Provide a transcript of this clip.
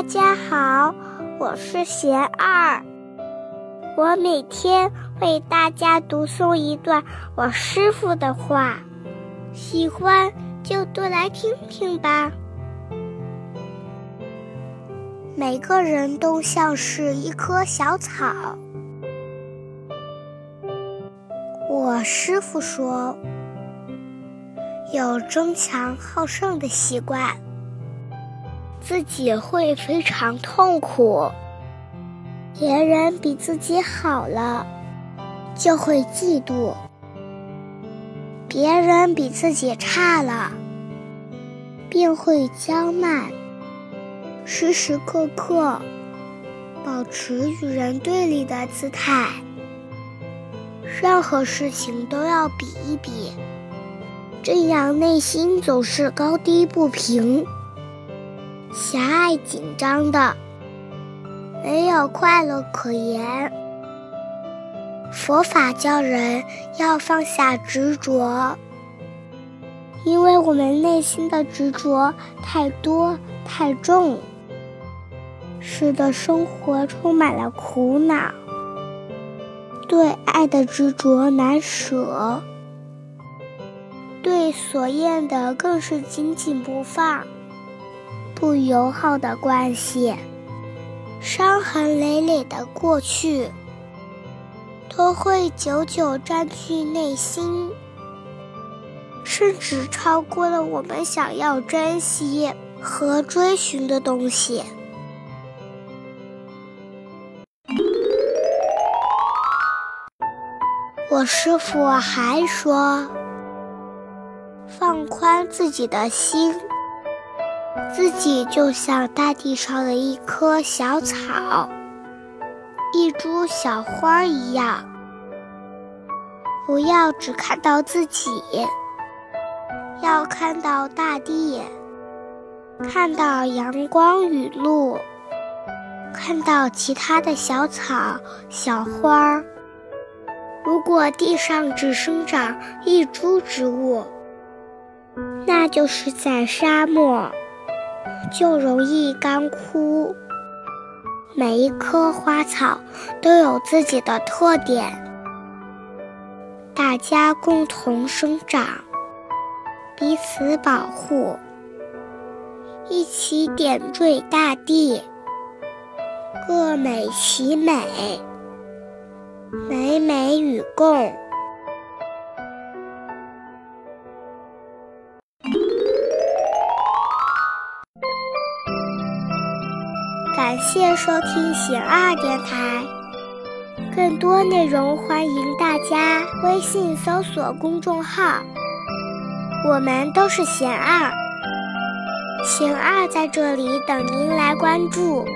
大家好，我是贤二，我每天为大家读诵一段我师傅的话，喜欢就多来听听吧。每个人都像是一棵小草，我师傅说，有争强好胜的习惯。自己会非常痛苦，别人比自己好了，就会嫉妒；别人比自己差了，便会骄慢。时时刻刻保持与人对立的姿态，任何事情都要比一比，这样内心总是高低不平。狭隘紧张的，没有快乐可言。佛法教人要放下执着，因为我们内心的执着太多太重，使得生活充满了苦恼。对爱的执着难舍，对所厌的更是紧紧不放。不友好的关系，伤痕累累的过去，都会久久占据内心，甚至超过了我们想要珍惜和追寻的东西。我师傅还说，放宽自己的心。自己就像大地上的一棵小草，一株小花一样，不要只看到自己，要看到大地，看到阳光雨露，看到其他的小草、小花。如果地上只生长一株植物，那就是在沙漠。就容易干枯。每一棵花草都有自己的特点，大家共同生长，彼此保护，一起点缀大地，各美其美，美美与共。感谢收听贤二电台，更多内容欢迎大家微信搜索公众号“我们都是贤二”，贤二在这里等您来关注。